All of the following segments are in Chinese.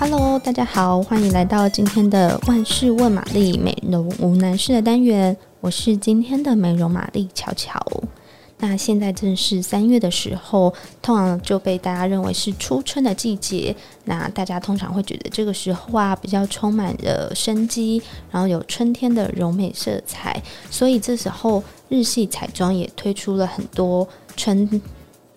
Hello，大家好，欢迎来到今天的万事问玛丽美容无难事的单元，我是今天的美容玛丽乔乔。那现在正是三月的时候，通常就被大家认为是初春的季节。那大家通常会觉得这个时候啊，比较充满了生机，然后有春天的柔美色彩。所以这时候日系彩妆也推出了很多春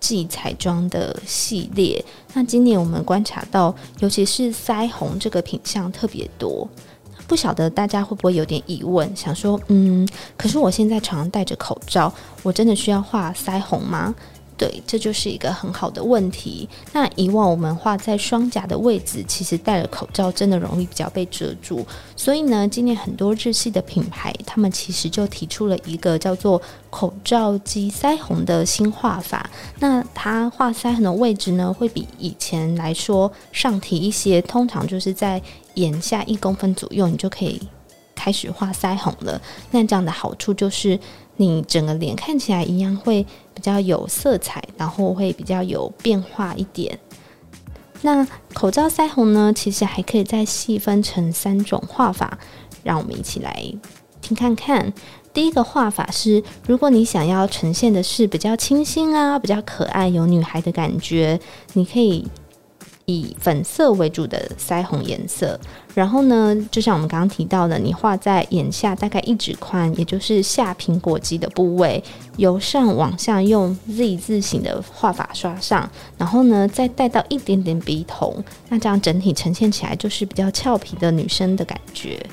季彩妆的系列。那今年我们观察到，尤其是腮红这个品相特别多。不晓得大家会不会有点疑问，想说，嗯，可是我现在常常戴着口罩，我真的需要画腮红吗？对，这就是一个很好的问题。那以往我们画在双颊的位置，其实戴了口罩真的容易比较被遮住。所以呢，今年很多日系的品牌，他们其实就提出了一个叫做口罩肌腮红的新画法。那它画腮红的位置呢，会比以前来说上提一些，通常就是在眼下一公分左右，你就可以开始画腮红了。那这样的好处就是，你整个脸看起来一样会比较有色彩，然后会比较有变化一点。那口罩腮红呢，其实还可以再细分成三种画法，让我们一起来听看看。第一个画法是，如果你想要呈现的是比较清新啊、比较可爱、有女孩的感觉，你可以。以粉色为主的腮红颜色，然后呢，就像我们刚刚提到的，你画在眼下大概一指宽，也就是下苹果肌的部位，由上往下用 Z 字形的画法刷上，然后呢，再带到一点点鼻头，那这样整体呈现起来就是比较俏皮的女生的感觉。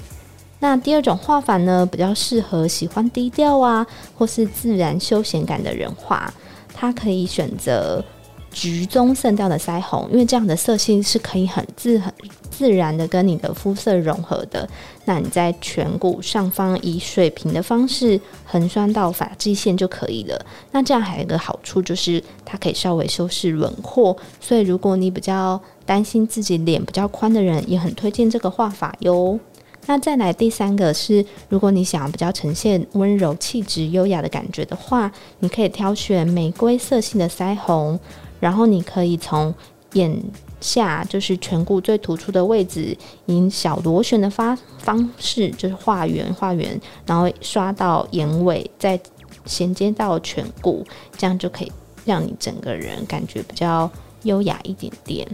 那第二种画法呢，比较适合喜欢低调啊，或是自然休闲感的人画，它可以选择。橘棕色调的腮红，因为这样的色系是可以很自很自然的跟你的肤色融合的。那你在颧骨上方以水平的方式横刷到发际线就可以了。那这样还有一个好处就是它可以稍微修饰轮廓，所以如果你比较担心自己脸比较宽的人，也很推荐这个画法哟。那再来第三个是，如果你想要比较呈现温柔气质、优雅的感觉的话，你可以挑选玫瑰色系的腮红。然后你可以从眼下，就是颧骨最突出的位置，以小螺旋的发方式，就是画圆画圆，然后刷到眼尾，再衔接到颧骨，这样就可以让你整个人感觉比较优雅一点点。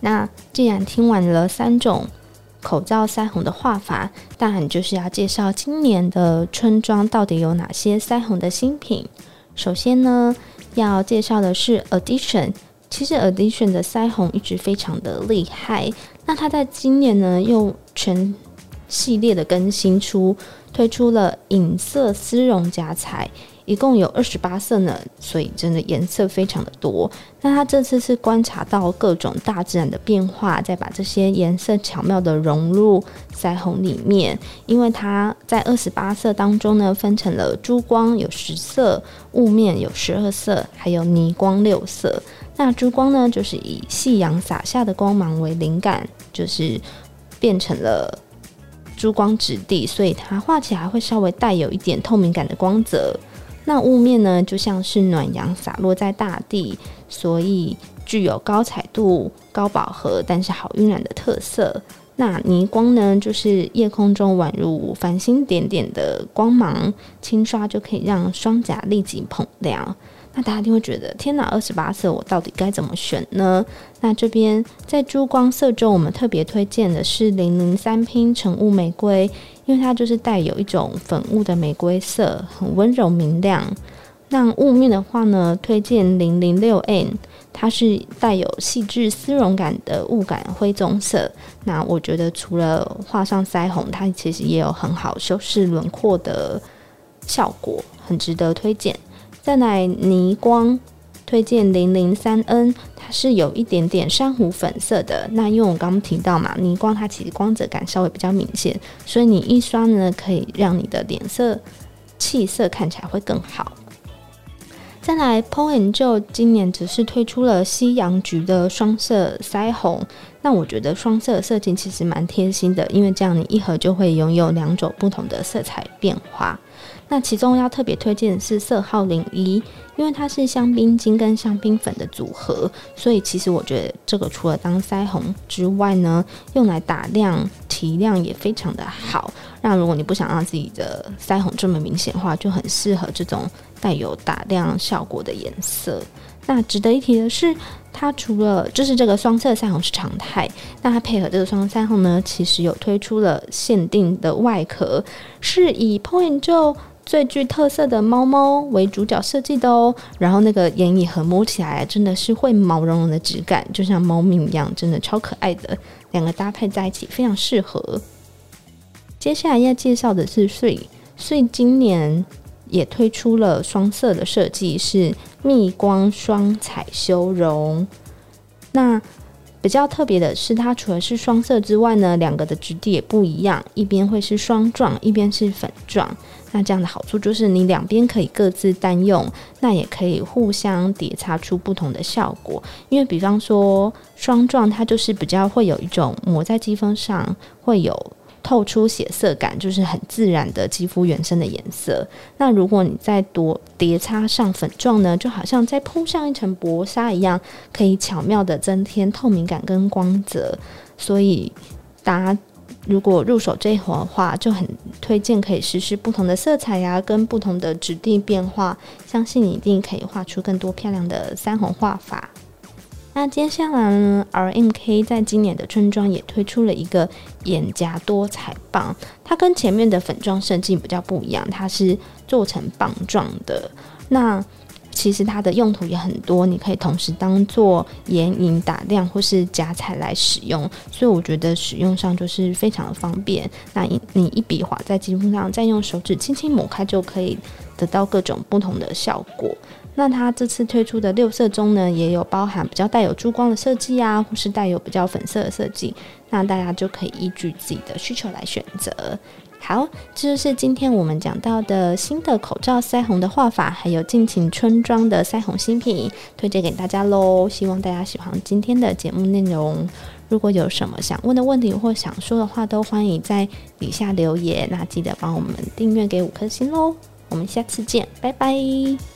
那既然听完了三种口罩腮红的画法，当然就是要介绍今年的春装到底有哪些腮红的新品。首先呢。要介绍的是 Edition，其实 Edition 的腮红一直非常的厉害。那它在今年呢，又全系列的更新出，推出了隐色丝绒夹彩。一共有二十八色呢，所以真的颜色非常的多。那他这次是观察到各种大自然的变化，再把这些颜色巧妙的融入腮红里面。因为它在二十八色当中呢，分成了珠光有十色，雾面有十二色，还有霓光六色。那珠光呢，就是以夕阳洒下的光芒为灵感，就是变成了珠光质地，所以它画起来会稍微带有一点透明感的光泽。那雾面呢，就像是暖阳洒落在大地，所以具有高彩度、高饱和，但是好晕染的特色。那霓光呢，就是夜空中宛如繁星点点的光芒，轻刷就可以让双颊立即捧亮。那大家一定会觉得，天哪，二十八色我到底该怎么选呢？那这边在珠光色中，我们特别推荐的是零零三拼晨雾玫瑰，因为它就是带有一种粉雾的玫瑰色，很温柔明亮。那雾面的话呢，推荐零零六 N，它是带有细致丝绒感的雾感灰棕色。那我觉得除了画上腮红，它其实也有很好修饰轮廓的效果，很值得推荐。再来霓光，推荐零零三 N，它是有一点点珊瑚粉色的。那因为我刚刚提到嘛，霓光它其实光泽感稍微比较明显，所以你一刷呢，可以让你的脸色气色看起来会更好。再来 Paul & Joe 今年只是推出了夕阳橘的双色腮红，那我觉得双色设计其实蛮贴心的，因为这样你一盒就会拥有两种不同的色彩变化。那其中要特别推荐的是色号零一，因为它是香槟金跟香槟粉的组合，所以其实我觉得这个除了当腮红之外呢，用来打亮提亮也非常的好。那如果你不想让自己的腮红这么明显的话，就很适合这种带有打亮效果的颜色。那值得一提的是，它除了就是这个双色腮红是常态，那它配合这个双色腮红呢，其实有推出了限定的外壳，是以 Paul & Joe 最具特色的猫猫为主角设计的哦。然后那个眼影盒摸起来真的是会毛茸茸的质感，就像猫咪一样，真的超可爱的。两个搭配在一起非常适合。接下来要介绍的是 Swisse，所以今年。也推出了双色的设计，是蜜光双彩修容。那比较特别的是，它除了是双色之外呢，两个的质地也不一样，一边会是霜状，一边是粉状。那这样的好处就是，你两边可以各自单用，那也可以互相叠擦出不同的效果。因为比方说霜状，它就是比较会有一种抹在肌肤上会有。透出血色感，就是很自然的肌肤原生的颜色。那如果你再多叠擦上粉状呢，就好像再铺上一层薄纱一样，可以巧妙的增添透明感跟光泽。所以大家如果入手这一盒的话，就很推荐可以试试不同的色彩呀、跟不同的质地变化，相信你一定可以画出更多漂亮的腮红画法。那接下来呢，RMK 在今年的春装也推出了一个眼夹多彩棒，它跟前面的粉状设计比较不一样，它是做成棒状的。那其实它的用途也很多，你可以同时当做眼影打亮或是夹彩来使用，所以我觉得使用上就是非常的方便。那你你一笔划在肌肤上，再用手指轻轻抹开就可以得到各种不同的效果。那它这次推出的六色中呢，也有包含比较带有珠光的设计啊，或是带有比较粉色的设计，那大家就可以依据自己的需求来选择。好，这就是今天我们讲到的新的口罩腮红的画法，还有尽情春装的腮红新品，推荐给大家喽。希望大家喜欢今天的节目内容。如果有什么想问的问题或想说的话，都欢迎在底下留言。那记得帮我们订阅给五颗星喽。我们下次见，拜拜。